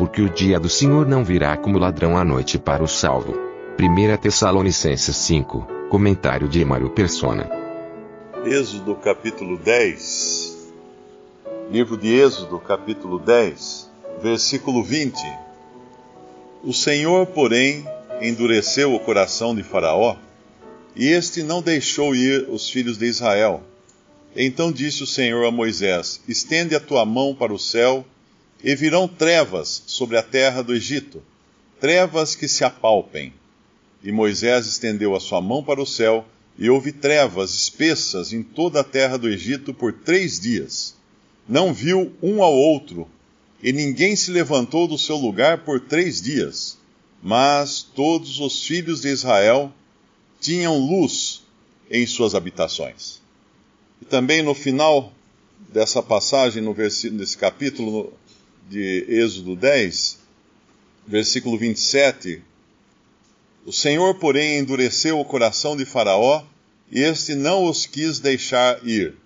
Porque o dia do Senhor não virá como ladrão à noite para o salvo. 1 Tessalonicenses 5, comentário de Emaro Persona. Êxodo capítulo 10. Livro de Êxodo capítulo 10, versículo 20. O Senhor, porém, endureceu o coração de Faraó, e este não deixou ir os filhos de Israel. Então disse o Senhor a Moisés: Estende a tua mão para o céu, e virão trevas sobre a terra do Egito, trevas que se apalpem. E Moisés estendeu a sua mão para o céu, e houve trevas espessas em toda a terra do Egito por três dias. Não viu um ao outro, e ninguém se levantou do seu lugar por três dias. Mas todos os filhos de Israel tinham luz em suas habitações. E também no final dessa passagem, no nesse capítulo de Êxodo 10, versículo 27, o Senhor, porém, endureceu o coração de Faraó, e este não os quis deixar ir.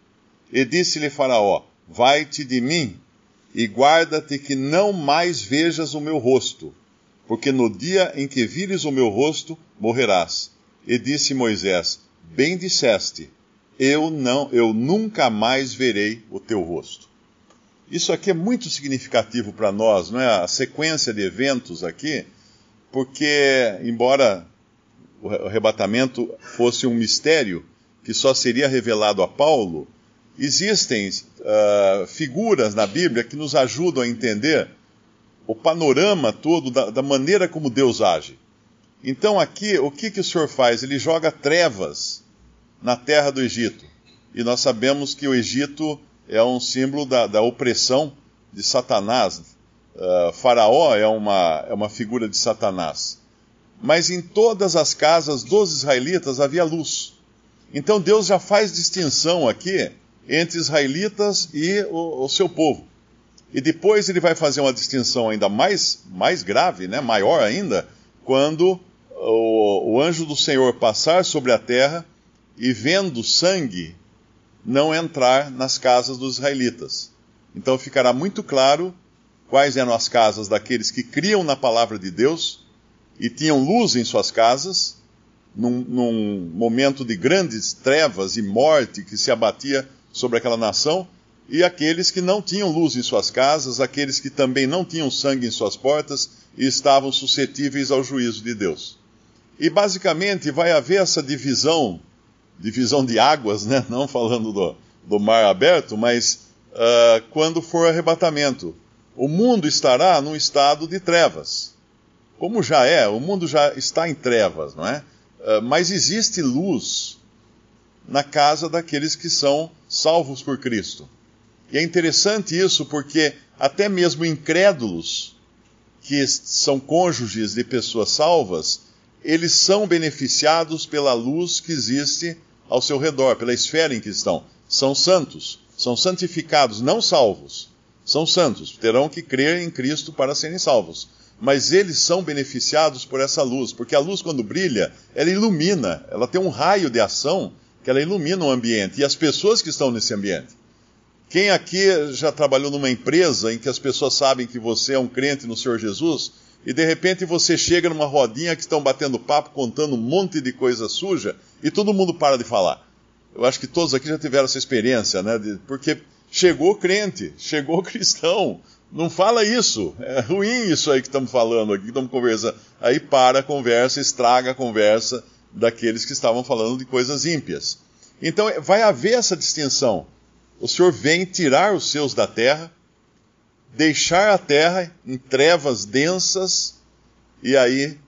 E disse-lhe Faraó: Vai-te de mim, e guarda-te que não mais vejas o meu rosto, porque no dia em que vires o meu rosto, morrerás. E disse Moisés: Bem disseste, eu não, eu nunca mais verei o teu rosto. Isso aqui é muito significativo para nós, não é? A sequência de eventos aqui, porque embora o arrebatamento fosse um mistério que só seria revelado a Paulo, existem uh, figuras na Bíblia que nos ajudam a entender o panorama todo da, da maneira como Deus age. Então aqui, o que, que o Senhor faz? Ele joga trevas na terra do Egito. E nós sabemos que o Egito é um símbolo da, da opressão de Satanás. Uh, faraó é uma, é uma figura de Satanás. Mas em todas as casas dos israelitas havia luz. Então Deus já faz distinção aqui entre israelitas e o, o seu povo. E depois ele vai fazer uma distinção ainda mais, mais grave, né, maior ainda, quando o, o anjo do Senhor passar sobre a terra e vendo sangue não entrar nas casas dos israelitas. Então ficará muito claro quais eram as casas daqueles que criam na palavra de Deus e tinham luz em suas casas, num, num momento de grandes trevas e morte que se abatia sobre aquela nação, e aqueles que não tinham luz em suas casas, aqueles que também não tinham sangue em suas portas e estavam suscetíveis ao juízo de Deus. E basicamente vai haver essa divisão, divisão de águas, né? não falando do, do mar aberto, mas uh, quando for arrebatamento. O mundo estará num estado de trevas. Como já é, o mundo já está em trevas, não é? Uh, mas existe luz na casa daqueles que são salvos por Cristo. E é interessante isso porque até mesmo incrédulos, que são cônjuges de pessoas salvas, eles são beneficiados pela luz que existe ao seu redor, pela esfera em que estão. São santos, são santificados, não salvos. São santos, terão que crer em Cristo para serem salvos. Mas eles são beneficiados por essa luz, porque a luz, quando brilha, ela ilumina, ela tem um raio de ação que ela ilumina o ambiente e as pessoas que estão nesse ambiente. Quem aqui já trabalhou numa empresa em que as pessoas sabem que você é um crente no Senhor Jesus e de repente você chega numa rodinha que estão batendo papo, contando um monte de coisa suja, e todo mundo para de falar. Eu acho que todos aqui já tiveram essa experiência, né? De, porque chegou crente, chegou cristão. Não fala isso. É ruim isso aí que estamos falando aqui, que estamos conversando. Aí para a conversa, estraga a conversa daqueles que estavam falando de coisas ímpias. Então vai haver essa distinção. O Senhor vem tirar os seus da terra deixar a terra em trevas densas, e aí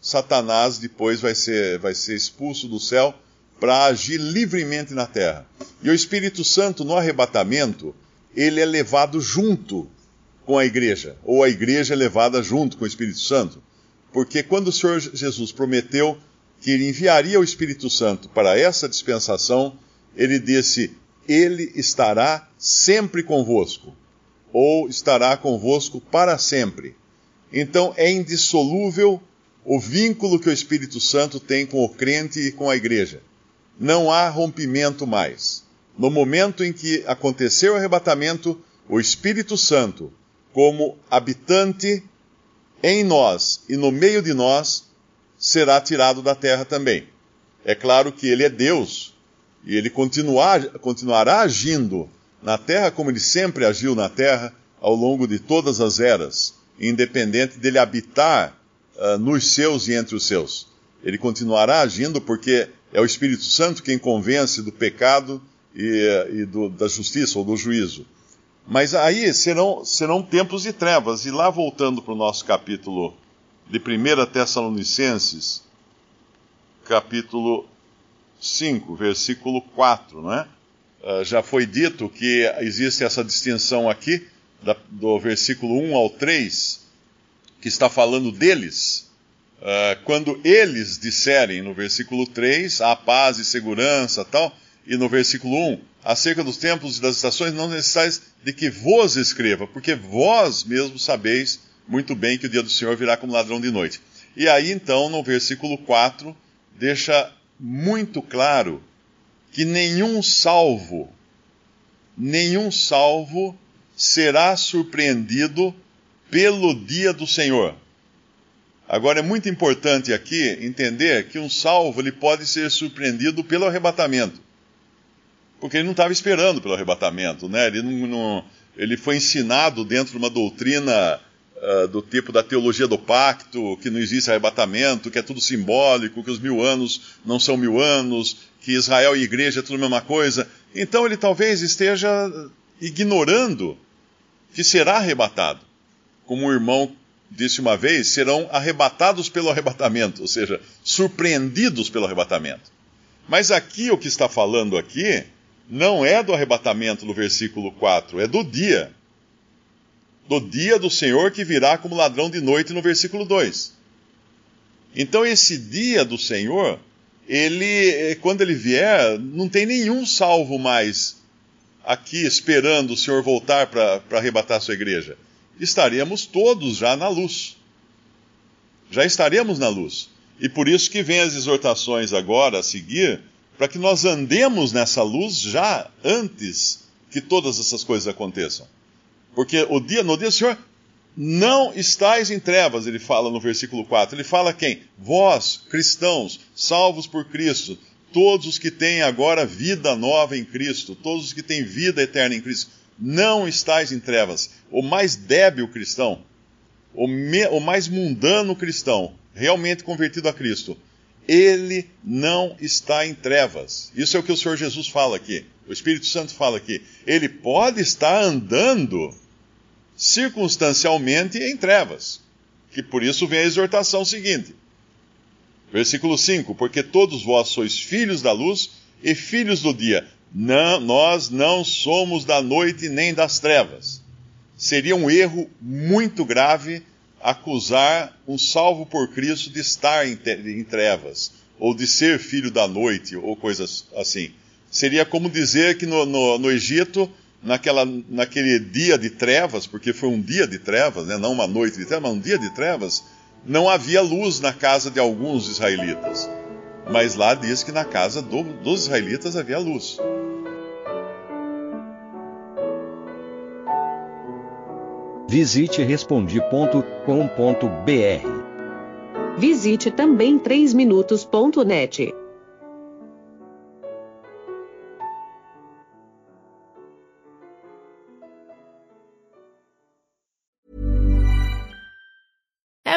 Satanás depois vai ser, vai ser expulso do céu para agir livremente na terra. E o Espírito Santo, no arrebatamento, ele é levado junto com a igreja, ou a igreja é levada junto com o Espírito Santo. Porque quando o Senhor Jesus prometeu que ele enviaria o Espírito Santo para essa dispensação, ele disse: Ele estará sempre convosco, ou estará convosco para sempre. Então é indissolúvel o vínculo que o Espírito Santo tem com o crente e com a igreja. Não há rompimento mais. No momento em que aconteceu o arrebatamento, o Espírito Santo, como habitante em nós e no meio de nós, será tirado da terra também. É claro que ele é Deus e ele continuar, continuará agindo na terra como ele sempre agiu na terra ao longo de todas as eras, independente dele habitar uh, nos seus e entre os seus. Ele continuará agindo porque é o Espírito Santo quem convence do pecado e, e do, da justiça ou do juízo. Mas aí serão, serão tempos de trevas. E lá voltando para o nosso capítulo de 1 Tessalonicenses, capítulo 5, versículo 4, não é? Uh, já foi dito que existe essa distinção aqui, da, do versículo 1 ao 3, que está falando deles. Uh, quando eles disserem, no versículo 3, a paz e segurança tal, e no versículo 1, acerca dos tempos e das estações, não necessitais de que vos escreva, porque vós mesmos sabeis muito bem que o dia do Senhor virá como ladrão de noite. E aí, então, no versículo 4, deixa muito claro que nenhum salvo, nenhum salvo será surpreendido pelo dia do Senhor. Agora é muito importante aqui entender que um salvo ele pode ser surpreendido pelo arrebatamento porque ele não estava esperando pelo arrebatamento, né? Ele, não, não, ele foi ensinado dentro de uma doutrina uh, do tipo da teologia do pacto, que não existe arrebatamento, que é tudo simbólico, que os mil anos não são mil anos, que Israel e igreja é tudo a mesma coisa. Então ele talvez esteja ignorando que será arrebatado. Como um irmão disse uma vez, serão arrebatados pelo arrebatamento, ou seja, surpreendidos pelo arrebatamento. Mas aqui o que está falando aqui não é do arrebatamento no versículo 4, é do dia. Do dia do Senhor que virá como ladrão de noite no versículo 2. Então, esse dia do Senhor, ele, eh, quando ele vier, não tem nenhum salvo mais aqui esperando o Senhor voltar para arrebatar a sua igreja. Estaremos todos já na luz. Já estaremos na luz. E por isso que vem as exortações agora a seguir, para que nós andemos nessa luz já antes que todas essas coisas aconteçam. Porque o dia, no dia do Senhor, não estáis em trevas, ele fala no versículo 4. Ele fala quem? Vós, cristãos, salvos por Cristo, todos os que têm agora vida nova em Cristo, todos os que têm vida eterna em Cristo, não estáis em trevas. O mais débil cristão, o, me, o mais mundano cristão, realmente convertido a Cristo, ele não está em trevas. Isso é o que o Senhor Jesus fala aqui. O Espírito Santo fala aqui. Ele pode estar andando circunstancialmente em trevas. Que por isso vem a exortação seguinte. Versículo 5: Porque todos vós sois filhos da luz e filhos do dia. Não, nós não somos da noite nem das trevas. Seria um erro muito grave acusar um salvo por Cristo de estar em, trevas, ou de ser filho da noite, ou coisas assim. Seria como dizer que no, no, no Egito, naquela, naquele dia de trevas, porque foi um dia de trevas, né, não uma noite de trevas, mas um dia de trevas, não havia luz na casa de alguns israelitas. Mas lá diz que na casa do, dos israelitas havia luz. Visite respondi.com.br. Visite também 3minutos.net.